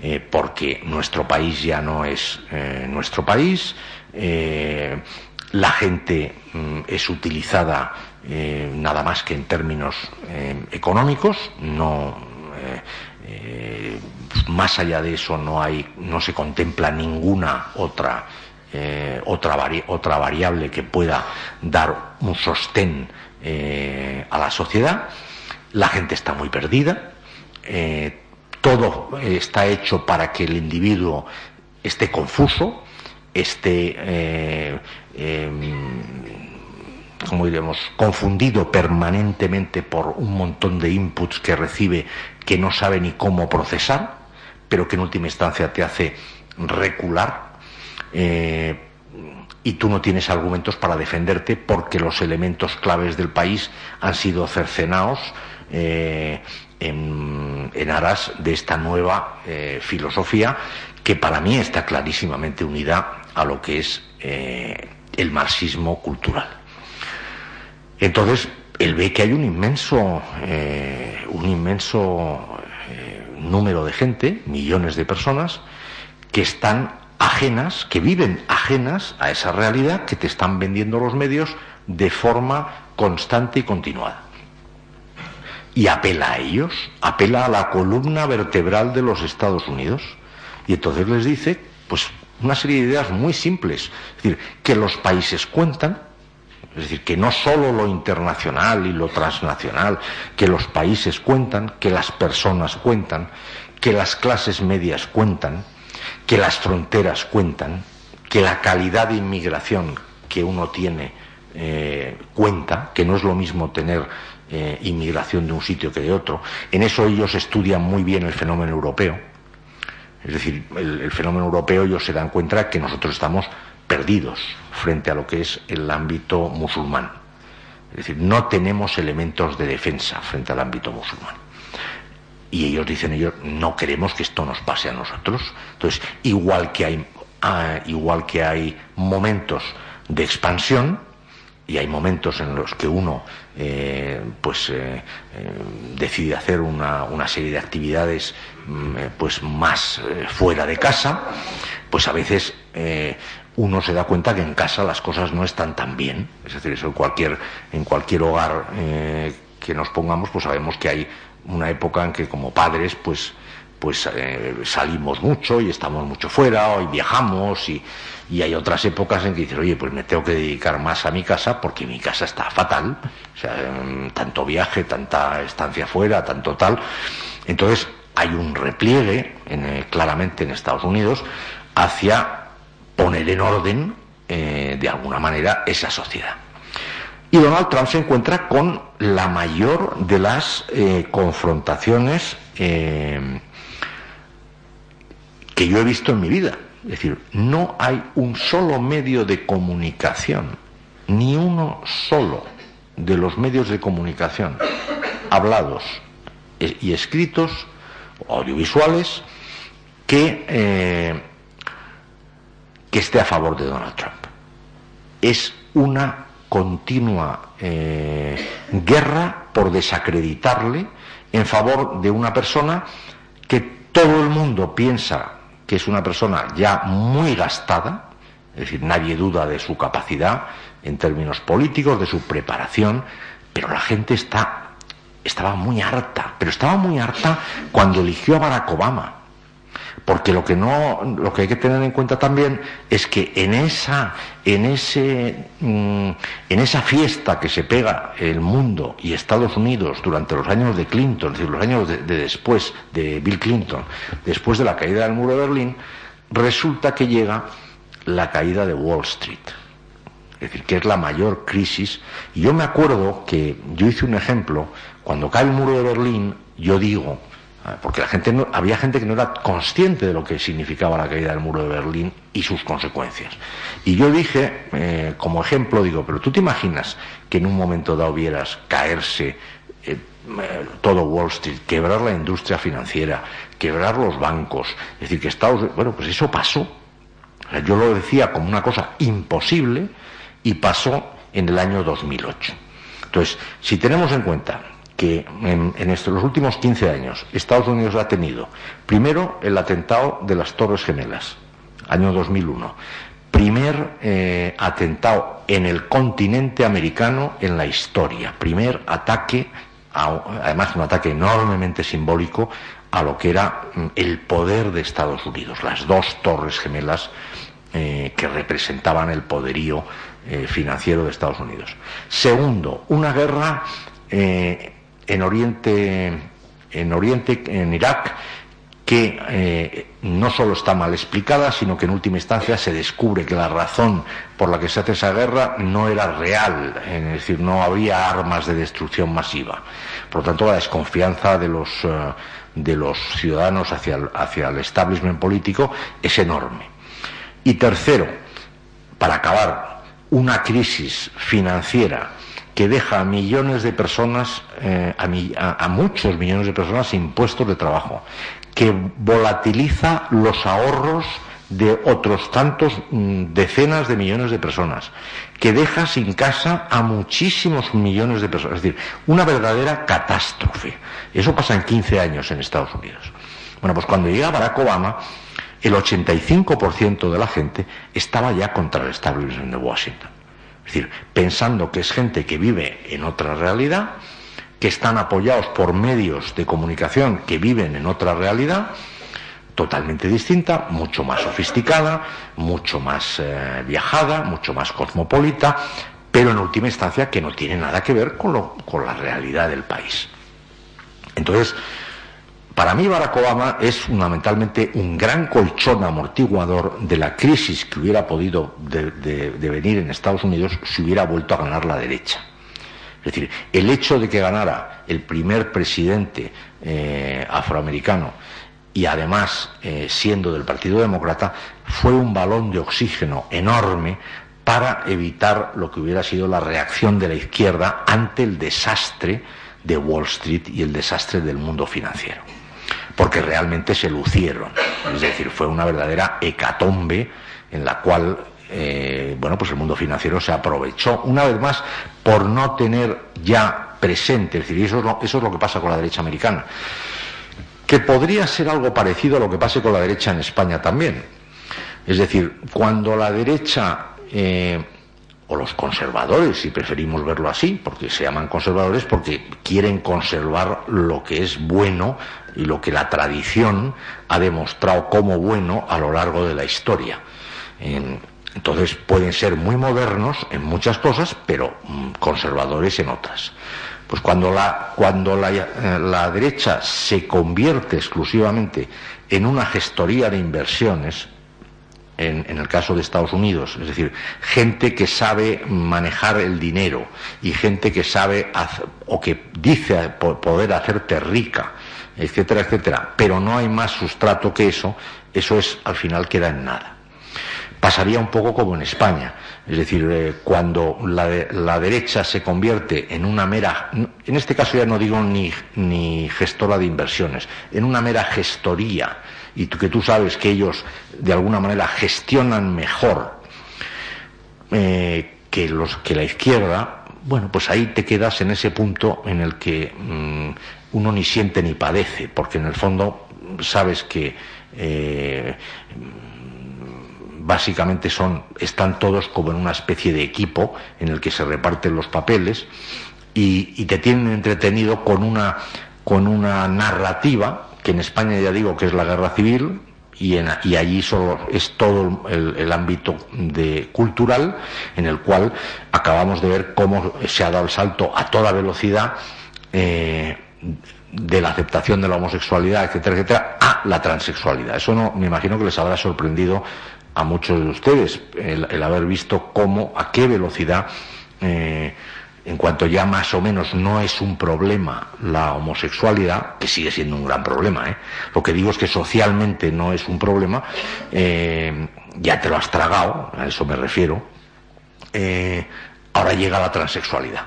Eh, porque nuestro país ya no es eh, nuestro país, la gente mm, es utilizada eh, nada más que en términos eh, económicos, no eh, más allá de eso no hay, no se contempla ninguna otra otra, otra variable que pueda dar un sostén a la sociedad. La gente está muy perdida. todo está hecho para que el individuo esté confuso, esté Em, como diremos, confundido permanentemente por un montón de inputs que recibe que no sabe ni cómo procesar, pero que en última instancia te hace recular. Eh, y tú no tienes argumentos para defenderte porque los elementos claves del país han sido cercenados eh, en, aras de esta nueva eh, filosofía que para mí está clarísimamente unida a lo que es el marxismo cultural. Entonces, él ve que hay un inmenso, un inmenso número de gente, millones de personas, que están ajenas, que viven ajenas a esa realidad que te están vendiendo los medios de forma constante y continuada. Y apela a ellos, apela a la columna vertebral de los Estados Unidos. Y entonces les dice, pues, una serie de ideas muy simples. Es decir, que los países cuentan, es decir, que no solo lo internacional y lo transnacional, que los países cuentan, que las personas cuentan, que las clases medias cuentan, que las fronteras cuentan, que la calidad de inmigración que uno tiene eh, cuenta, que no es lo mismo tener eh, inmigración de un sitio que de otro. En eso ellos estudian muy bien el fenómeno europeo. Es decir, el, fenómeno europeo ellos se dan cuenta que nosotros estamos perdidos frente a lo que es el ámbito musulmán. Es decir, no tenemos elementos de defensa frente al ámbito musulmán. Y ellos dicen, ellos no queremos que esto nos pase a nosotros. Entonces, igual que hay, ah, igual que hay momentos de expansión, y hay momentos en los que uno eh, pues eh, eh, decide hacer una, serie de actividades mm, pues más fuera de casa pues a veces uno se da cuenta que en casa las cosas no están tan bien es decir eso en cualquier en cualquier hogar que nos pongamos pues sabemos que hay una época en que como padres pues pues eh, salimos mucho y estamos mucho fuera y viajamos y, hay otras épocas en que dices, oye, pues me tengo que dedicar más a mi casa porque mi casa está fatal, o sea, mm, tanto viaje, tanta estancia fuera, tanto tal. Entonces hay un repliegue eh, claramente en Estados Unidos hacia poner en orden, eh, de alguna manera, esa sociedad. Y Donald Trump se encuentra con la mayor de las eh, confrontaciones eh, que yo he visto en mi vida. Es decir, no hay un solo medio de comunicación, ni uno solo de los medios de comunicación hablados y escritos, audiovisuales, que, que esté a favor de Donald Trump. Es una continua eh, guerra por desacreditarle en favor de una persona que todo el mundo piensa que es una persona ya muy gastada, es decir, nadie duda de su capacidad en términos políticos, de su preparación, pero la gente está, estaba muy harta, pero estaba muy harta cuando eligió a Barack Obama porque lo que no lo que hay que tener en cuenta también es que en esa en ese mm, en esa fiesta que se pega el mundo y Estados Unidos durante los años de Clinton, es decir, los años de, después de Bill Clinton, después de la caída del muro de Berlín, resulta que llega la caída de Wall Street. Es decir, que es la mayor crisis. Y yo me acuerdo que yo hice un ejemplo, cuando cae el muro de Berlín, yo digo, porque la gente había gente que no era consciente de lo que significaba la caída del muro de Berlín y sus consecuencias. Y yo dije, eh, como ejemplo, digo, pero tú te imaginas que en un momento dado vieras caerse eh, eh, todo Wall Street, quebrar la industria financiera, quebrar los bancos, es decir, que Estados bueno, pues eso pasó. yo lo decía como una cosa imposible y pasó en el año 2008. Entonces, si tenemos en cuenta en, estos, los últimos 15 años Estados Unidos ha tenido, primero, el atentado de las Torres Gemelas, año 2001, primer eh, atentado en el continente americano en la historia, primer ataque, además un ataque enormemente simbólico a lo que era mm, el poder de Estados Unidos, las dos Torres Gemelas eh, que representaban el poderío eh, financiero de Estados Unidos. Segundo, una guerra en Oriente, en en Irak, que eh, no solo está mal explicada, sino que en última instancia se descubre que la razón por la que se hace esa guerra no era real, es decir, no había armas de destrucción masiva. Por lo tanto, la desconfianza de los, eh, ciudadanos hacia el, hacia el establishment político es enorme. Y tercero, para acabar una crisis financiera que deja a millones de personas, eh, a, muchos millones de personas sin puestos de trabajo, que volatiliza los ahorros de otros tantos mm, decenas de millones de personas, que deja sin casa a muchísimos millones de personas. Es decir, una verdadera catástrofe. Eso pasa en 15 años en Estados Unidos. Bueno, pues cuando llega Barack Obama, el 85% de la gente estaba ya contra el establishment de Washington. Es decir, pensando que es gente que vive en otra realidad, que están apoyados por medios de comunicación que viven en otra realidad, totalmente distinta, mucho más sofisticada, mucho más eh, viajada, mucho más cosmopolita, pero en última instancia que no tiene nada que ver con, con la realidad del país. Entonces, para mí Barack Obama es fundamentalmente un gran colchón amortiguador de la crisis que hubiera podido devenir en Estados Unidos si hubiera vuelto a ganar la derecha. Es decir, el hecho de que ganara el primer presidente eh, afroamericano y además eh, siendo del Partido Demócrata fue un balón de oxígeno enorme para evitar lo que hubiera sido la reacción de la izquierda ante el desastre de Wall Street y el desastre del mundo financiero porque realmente se lucieron. Es decir, fue una verdadera hecatombe en la cual eh, bueno, pues el mundo financiero se aprovechó una vez más por no tener ya presente, es decir, eso es, lo, eso es lo que pasa con la derecha americana, que podría ser algo parecido a lo que pase con la derecha en España también. Es decir, cuando la derecha eh, o los conservadores, si preferimos verlo así, porque se llaman conservadores porque quieren conservar lo que es bueno y lo que la tradición ha demostrado como bueno a lo largo de la historia. Entonces pueden ser muy modernos en muchas cosas, pero mm, conservadores en otras. Pues cuando la, cuando la, eh, la derecha se convierte exclusivamente en una gestoría de inversiones, en, el caso de Estados Unidos, es decir, gente que sabe manejar el dinero y gente que sabe o que dice poder hacerte rica, etcétera, etcétera, pero no hay más sustrato que eso, eso es al final queda en nada. Pasaría un poco como en España, es decir, eh, cuando la, derecha se convierte en una mera, en este caso ya no digo ni, gestora de inversiones, en una mera gestoría y que tú sabes que ellos de alguna manera gestionan mejor eh, que la izquierda, bueno, pues ahí te quedas en ese punto en el que mm, uno ni siente ni padece, porque en el fondo sabes que eh, básicamente son, están todos como en una especie de equipo en el que se reparten los papeles y, te tienen entretenido con una, con una narrativa que en España ya digo que es la guerra civil y, en, y allí solo es todo el, ámbito de cultural en el cual acabamos de ver cómo se ha dado el salto a toda velocidad eh, de la aceptación de la homosexualidad, etcétera, etcétera, a la transexualidad. Eso no, me imagino que les habrá sorprendido a muchos de ustedes el, haber visto cómo, a qué velocidad eh, en cuanto ya más o menos no es un problema la homosexualidad, que sigue siendo un gran problema, ¿eh? lo que digo es que socialmente no es un problema, eh, ya te lo has tragado, a eso me refiero, ahora llega la transexualidad.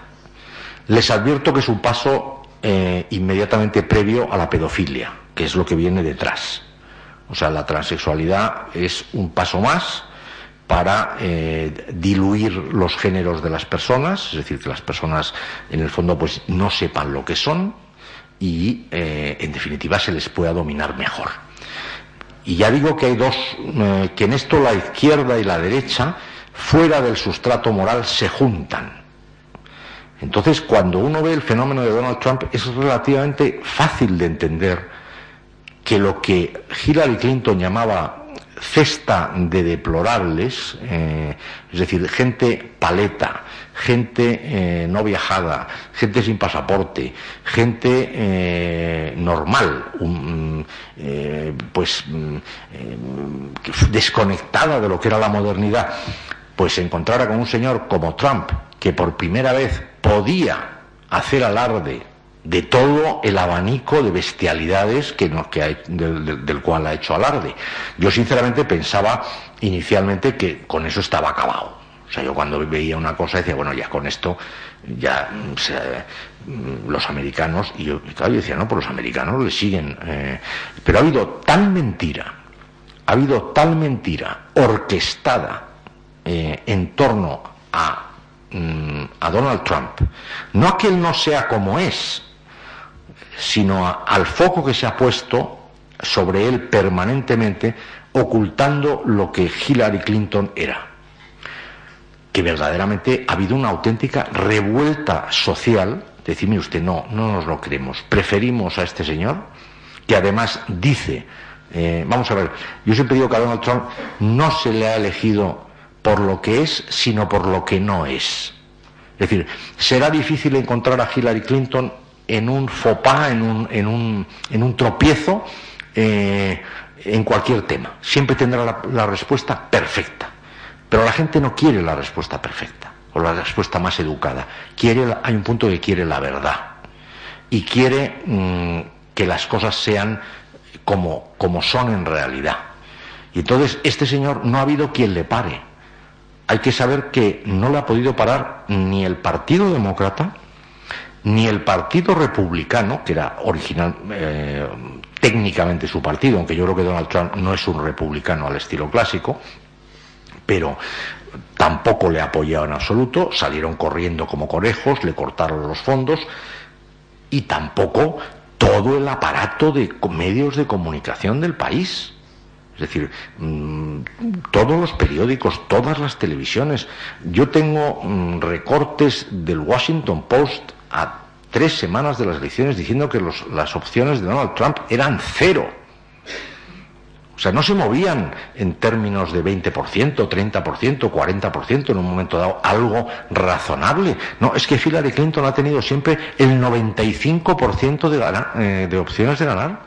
Les advierto que es un paso inmediatamente previo a la pedofilia, que es lo que viene detrás. O sea, la transexualidad es un paso más para eh, diluir los géneros de las personas, es decir, que las personas en el fondo pues no sepan lo que son y eh, en definitiva se les pueda dominar mejor. Y ya digo que hay dos, eh, que en esto la izquierda y la derecha, fuera del sustrato moral, se juntan. Entonces, cuando uno ve el fenómeno de Donald Trump, es relativamente fácil de entender que lo que Hillary Clinton llamaba cesta de deplorables, eh, es decir, gente paleta, gente eh, no viajada, gente sin pasaporte, gente eh, normal, pues mm, desconectada de lo que era la modernidad, pues se encontrara con un señor como Trump, que por primera vez podía hacer alarde de todo el abanico de bestialidades que, que del, cual ha hecho alarde. Yo sinceramente pensaba inicialmente que con eso estaba acabado. O sea, yo cuando veía una cosa decía, bueno, ya con esto, ya mm, los americanos, y yo, decía, no, pues los americanos le siguen. Eh". pero ha habido tal mentira, ha habido tal mentira orquestada eh, en torno a, mm, a Donald Trump, no a que él no sea como es, sino al foco que se ha puesto sobre él permanentemente, ocultando lo que Hillary Clinton era. Que verdaderamente ha habido una auténtica revuelta social. Decime usted, no, no nos lo creemos. Preferimos a este señor, que además dice, eh, vamos a ver, yo siempre digo que a Donald Trump no se le ha elegido por lo que es, sino por lo que no es. Es decir, será difícil encontrar a Hillary Clinton en un pas, en un, en un, en un tropiezo, eh, en cualquier tema. Siempre tendrá la, respuesta perfecta. Pero la gente no quiere la respuesta perfecta o la respuesta más educada. Quiere, hay un punto que quiere la verdad y quiere mm, que las cosas sean como, como son en realidad. Y entonces este señor no ha habido quien le pare. Hay que saber que no le ha podido parar ni el Partido Demócrata, ni el Partido Republicano, que era original, eh, técnicamente su partido, aunque yo creo que Donald Trump no es un republicano al estilo clásico, pero tampoco le apoyado en absoluto, salieron corriendo como conejos, le cortaron los fondos y tampoco todo el aparato de medios de comunicación del país. Es decir, mm, todos los periódicos, todas las televisiones. Yo tengo mm, recortes del Washington Post a tres semanas de las elecciones diciendo que las opciones de Donald Trump eran cero. O sea, no se movían en términos de 20%, 30%, 40% en un momento dado, algo razonable. No, es que Hillary Clinton ha tenido siempre el 95% de, eh, de opciones de ganar.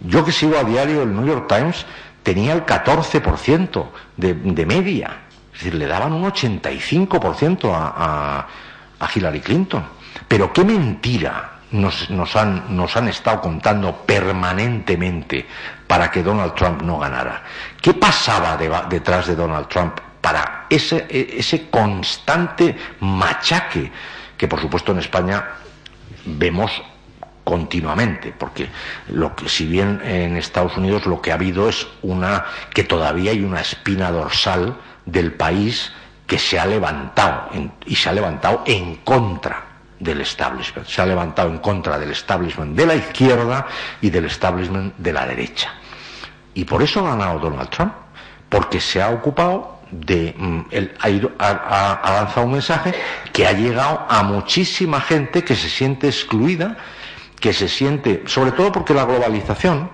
Yo que sigo a diario el New York Times, tenía el 14% de, de media. Es decir, le daban un 85% a a Hillary Clinton. Pero qué mentira nos, han, estado contando permanentemente para que Donald Trump no ganara. ¿Qué pasaba detrás de Donald Trump para ese, e, ese constante machaque que por supuesto en España vemos continuamente, porque lo que, si bien en Estados Unidos lo que ha habido es una que todavía hay una espina dorsal del país que se ha levantado y se ha levantado en contra del establishment, se ha levantado en contra del establishment de la izquierda y del establishment de la derecha. Y por eso ha ganado Donald Trump, porque se ha ocupado de mm, ha, lanzado un mensaje que ha llegado a muchísima gente que se siente excluida, que se siente, sobre todo porque la globalización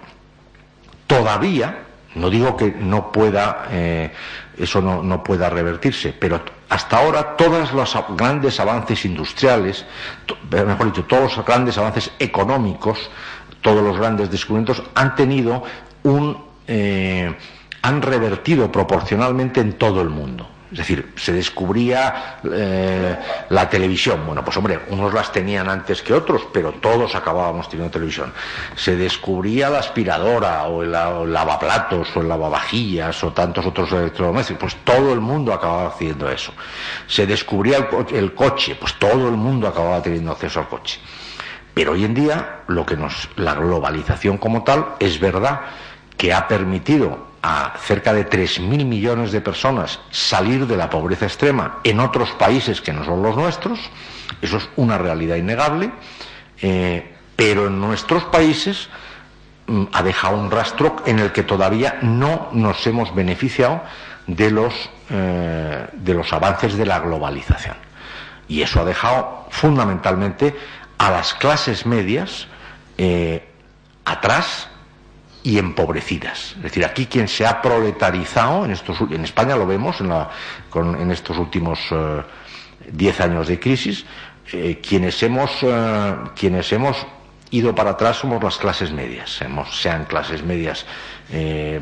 todavía, no digo que no pueda eh, eso no, pueda revertirse. Pero hasta ahora todos los grandes avances industriales, mejor dicho, todos los grandes avances económicos, todos los grandes descubrimientos han tenido un, eh, han revertido proporcionalmente en todo el mundo. Es decir, se descubría eh, la televisión. Bueno, pues hombre, unos las tenían antes que otros, pero todos acabábamos teniendo televisión. Se descubría la aspiradora o el, lavaplatos o el lavavajillas o tantos otros electrodomésticos. Pues todo el mundo acababa haciendo eso. Se descubría el, el coche, pues todo el mundo acababa teniendo acceso al coche. Pero hoy en día, lo que nos, la globalización como tal, es verdad que ha permitido a cerca de 3.000 millones de personas salir de la pobreza extrema en otros países que no son los nuestros, eso es una realidad innegable, eh, pero en nuestros países mm, ha dejado un rastro en el que todavía no nos hemos beneficiado de los, eh, de los avances de la globalización. Y eso ha dejado fundamentalmente a las clases medias eh, atrás y empobrecidas. Es decir, aquí quien se ha proletarizado, en, estos, en España lo vemos en, la, en estos últimos eh, diez años de crisis, eh, quienes, hemos, eh, quienes hemos ido para atrás somos las clases medias, sean clases medias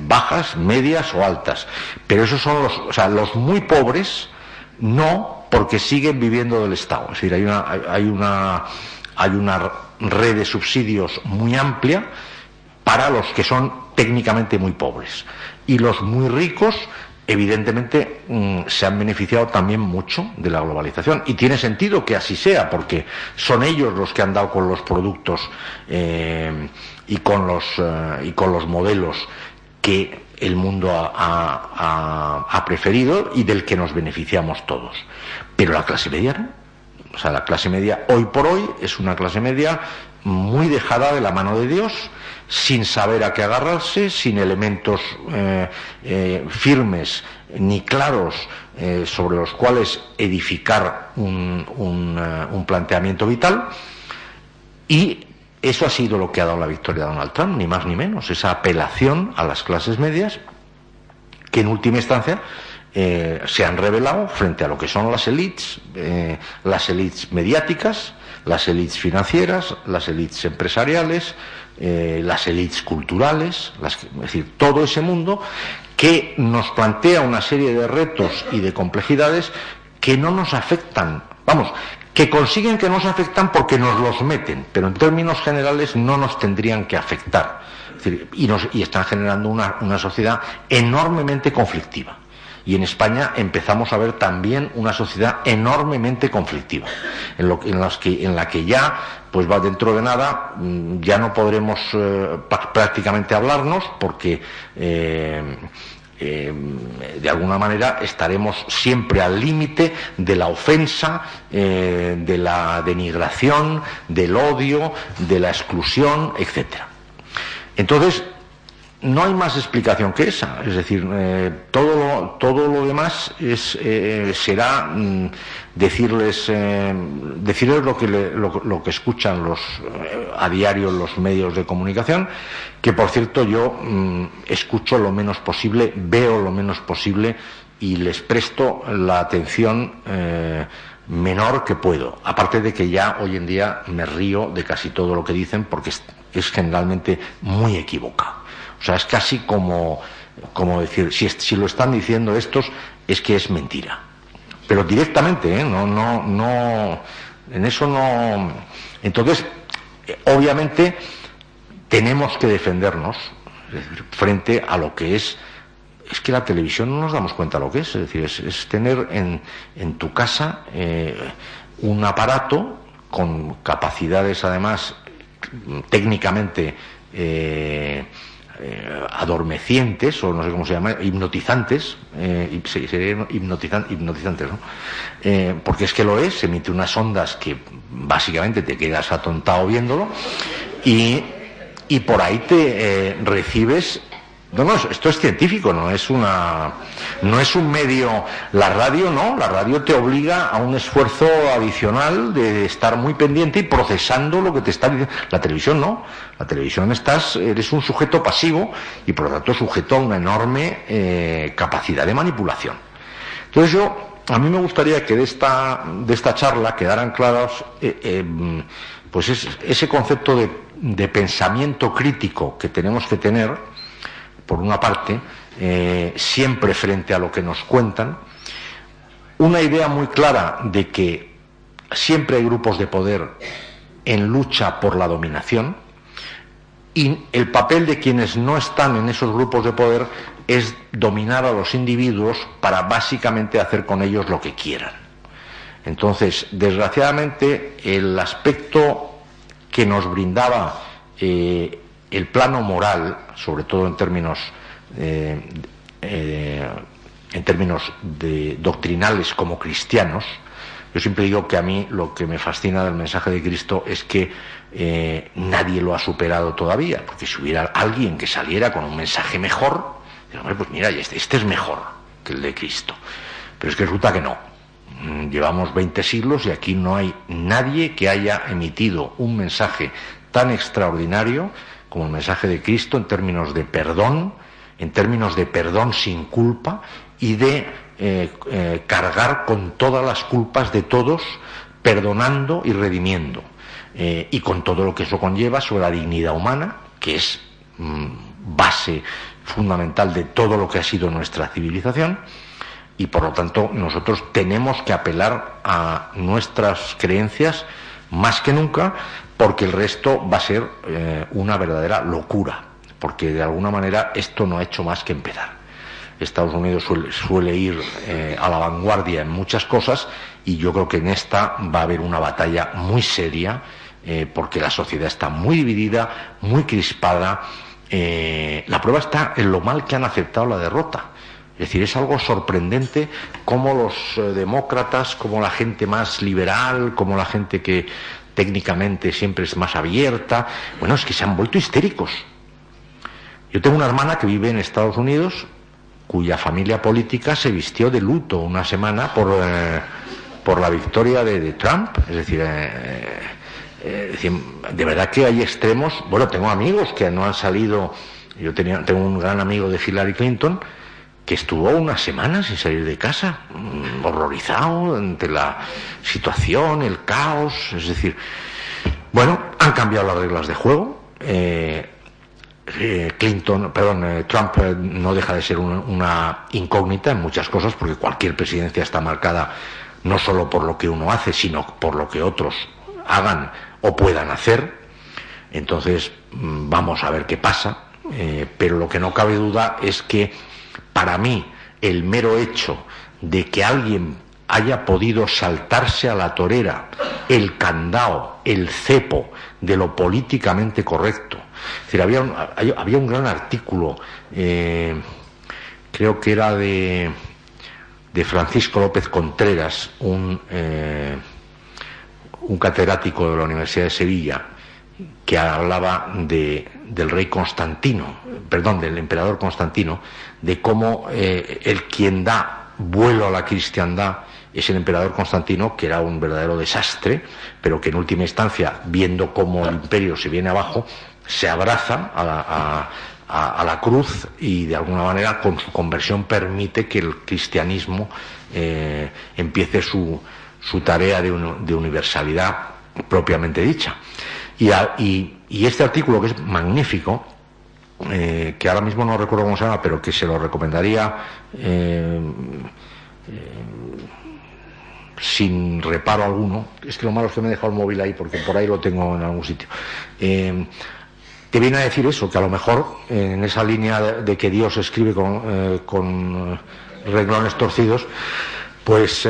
bajas, medias o altas. Pero esos son los, o sea, los muy pobres, no porque siguen viviendo del Estado. Es decir, hay una, hay una hay una red de subsidios muy amplia para los que son técnicamente muy pobres. Y los muy ricos, evidentemente, mm, se han beneficiado también mucho de la globalización. Y tiene sentido que así sea, porque son ellos los que han dado con los productos eh, y, con los, eh, y con los modelos que el mundo ha, preferido y del que nos beneficiamos todos. Pero la clase media no. O sea, la clase media hoy por hoy es una clase media muy dejada de la mano de Dios, sin saber a qué agarrarse, sin elementos eh, eh, firmes ni claros eh, sobre los cuales edificar un, un planteamiento vital. Y eso ha sido lo que ha dado la victoria a Donald Trump, ni más ni menos, esa apelación a las clases medias que en última instancia se han revelado frente a lo que son las élites, las élites mediáticas, las élites financieras, las élites empresariales, eh, las élites culturales, es decir, todo ese mundo que nos plantea una serie de retos y de complejidades que no nos afectan, vamos, que consiguen que nos afectan porque nos los meten, pero en términos generales no nos tendrían que afectar. y, están generando una, sociedad enormemente conflictiva. Y en España empezamos a ver también una sociedad enormemente conflictiva, en, la que ya, pues va dentro de nada, mm, ya no podremos eh, prácticamente hablarnos porque eh, eh, de alguna manera estaremos siempre al límite de la ofensa, de la denigración, del odio, de la exclusión, etc. Entonces, no hay más explicación que esa. Es decir, eh, todo, lo, todo lo demás es, eh, será mm, decirles, eh, decirles lo que, lo, que escuchan los, a diario los medios de comunicación, que por cierto yo mm, escucho lo menos posible, veo lo menos posible y les presto la atención menor que puedo. Aparte de que ya hoy en día me río de casi todo lo que dicen porque es generalmente muy equivocado. O sea, es casi como, como decir, si, si lo están diciendo estos, es que es mentira. Pero directamente, ¿eh? No, no, no, en eso no. Entonces, obviamente, tenemos que defendernos frente a lo que es es que la televisión no nos damos cuenta lo que es, es decir, es, tener en, en, tu casa eh, un aparato con capacidades además técnicamente eh, eh, adormecientes, o no sé cómo se llama, hipnotizantes, eh, hipnotizantes, ¿no? Eh, porque es que lo es, emite unas ondas que básicamente te quedas atontado viéndolo, y, y por ahí te recibes no, no, esto es científico, no es una, no es un medio. La radio no, la radio te obliga a un esfuerzo adicional de estar muy pendiente y procesando lo que te está diciendo. La televisión no, la televisión estás, eres un sujeto pasivo y por lo tanto sujeto a una enorme eh, capacidad de manipulación. Entonces yo, a mí me gustaría que de esta, de esta charla quedaran claros, eh, eh, pues ese concepto de, de pensamiento crítico que tenemos que tener por una parte, eh, siempre frente a lo que nos cuentan, una idea muy clara de que siempre hay grupos de poder en lucha por la dominación y el papel de quienes no están en esos grupos de poder es dominar a los individuos para básicamente hacer con ellos lo que quieran. Entonces, desgraciadamente, el aspecto que nos brindaba eh, el plano moral, sobre todo en términos, eh, eh, en términos de, doctrinales como cristianos, yo siempre digo que a mí lo que me fascina del mensaje de Cristo es que eh, nadie lo ha superado todavía, porque si hubiera alguien que saliera con un mensaje mejor, pues mira, este, este es mejor que el de Cristo. Pero es que resulta que no. Mm, llevamos 20 siglos y aquí no hay nadie que haya emitido un mensaje tan extraordinario como el mensaje de Cristo en términos de perdón, en términos de perdón sin culpa y de eh, eh, cargar con todas las culpas de todos, perdonando y redimiendo, eh, y con todo lo que eso conlleva sobre la dignidad humana, que es mm, base fundamental de todo lo que ha sido nuestra civilización, y por lo tanto nosotros tenemos que apelar a nuestras creencias más que nunca, porque el resto va a ser eh, una verdadera locura, porque de alguna manera esto no ha hecho más que empezar. Estados Unidos suele, ir eh, a la vanguardia en muchas cosas y yo creo que en esta va a haber una batalla muy seria eh, porque la sociedad está muy dividida, muy crispada. la prueba está en lo mal que han aceptado la derrota. Es decir, es algo sorprendente cómo los demócratas, como la gente más liberal, como la gente que técnicamente siempre es más abierta, bueno, es que se han vuelto histéricos. Yo tengo una hermana que vive en Estados Unidos cuya familia política se vistió de luto una semana por, eh, por la victoria de, Trump. Es decir, eh, de verdad que hay extremos. Bueno, tengo amigos que no han salido. Yo tenía, tengo un gran amigo de Hillary Clinton que estuvo una semana sin salir de casa, mm, horrorizado ante la situación, el caos, es decir, bueno, han cambiado las reglas de juego. Eh, eh, Clinton, perdón, eh, Trump no deja de ser una, incógnita en muchas cosas porque cualquier presidencia está marcada no solo por lo que uno hace, sino por lo que otros hagan o puedan hacer. Entonces, mm, vamos a ver qué pasa. pero lo que no cabe duda es que para mí, el mero hecho de que alguien haya podido saltarse a la torera el candao, el cepo de lo políticamente correcto. Es decir, había un, gran artículo, eh, creo que era de, de Francisco López Contreras, un, eh, un catedrático de la Universidad de Sevilla, que hablaba de, del rey Constantino, perdón, del emperador Constantino, de cómo eh, el quien da vuelo a la cristiandad es el emperador Constantino, que era un verdadero desastre, pero que en última instancia, viendo cómo el imperio se viene abajo, se abraza a la, cruz y de alguna manera con su conversión permite que el cristianismo eh, empiece su, su tarea de, de universalidad propiamente dicha. Y, este artículo, que es magnífico, eh, que ahora mismo no recuerdo cómo se llama, pero que se lo recomendaría eh, eh, sin reparo alguno, es que lo malo es que me he dejado el móvil ahí porque por ahí lo tengo en algún sitio. te viene a decir eso, que a lo mejor en esa línea de, que Dios escribe con, con renglones torcidos, pues,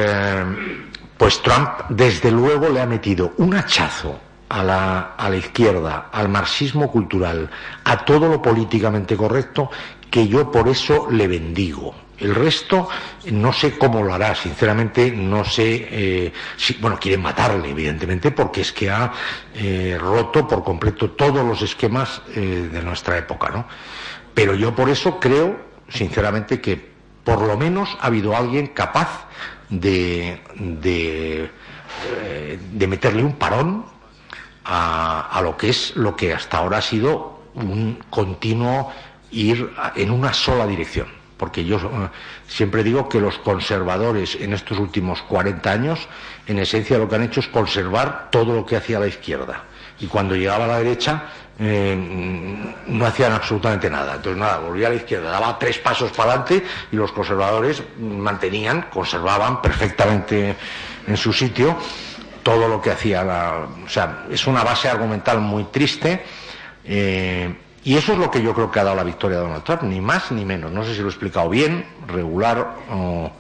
pues Trump desde luego le ha metido un hachazo a la, a la izquierda, al marxismo cultural, a todo lo políticamente correcto, que yo por eso le bendigo. El resto no sé cómo lo hará, sinceramente no sé eh, si, bueno, quieren matarle, evidentemente, porque es que ha eh, roto por completo todos los esquemas eh, de nuestra época, ¿no? Pero yo por eso creo, sinceramente, que por lo menos ha habido alguien capaz de, de, de meterle un parón a, lo que es lo que hasta ahora ha sido un continuo ir en una sola dirección. Porque yo eh, siempre digo que los conservadores en estos últimos 40 años, en esencia lo que han hecho es conservar todo lo que hacía la izquierda. Y cuando llegaba a la derecha, eh, no hacían absolutamente nada. Entonces, nada, volvía a la izquierda, daba tres pasos para adelante y los conservadores mantenían, conservaban perfectamente en su sitio todo lo que hacía la... O sea, es una base argumental muy triste. Eh, y eso es lo que yo creo que ha dado la victoria de Donald Trump, ni más ni menos. No sé si lo he explicado bien, regular o...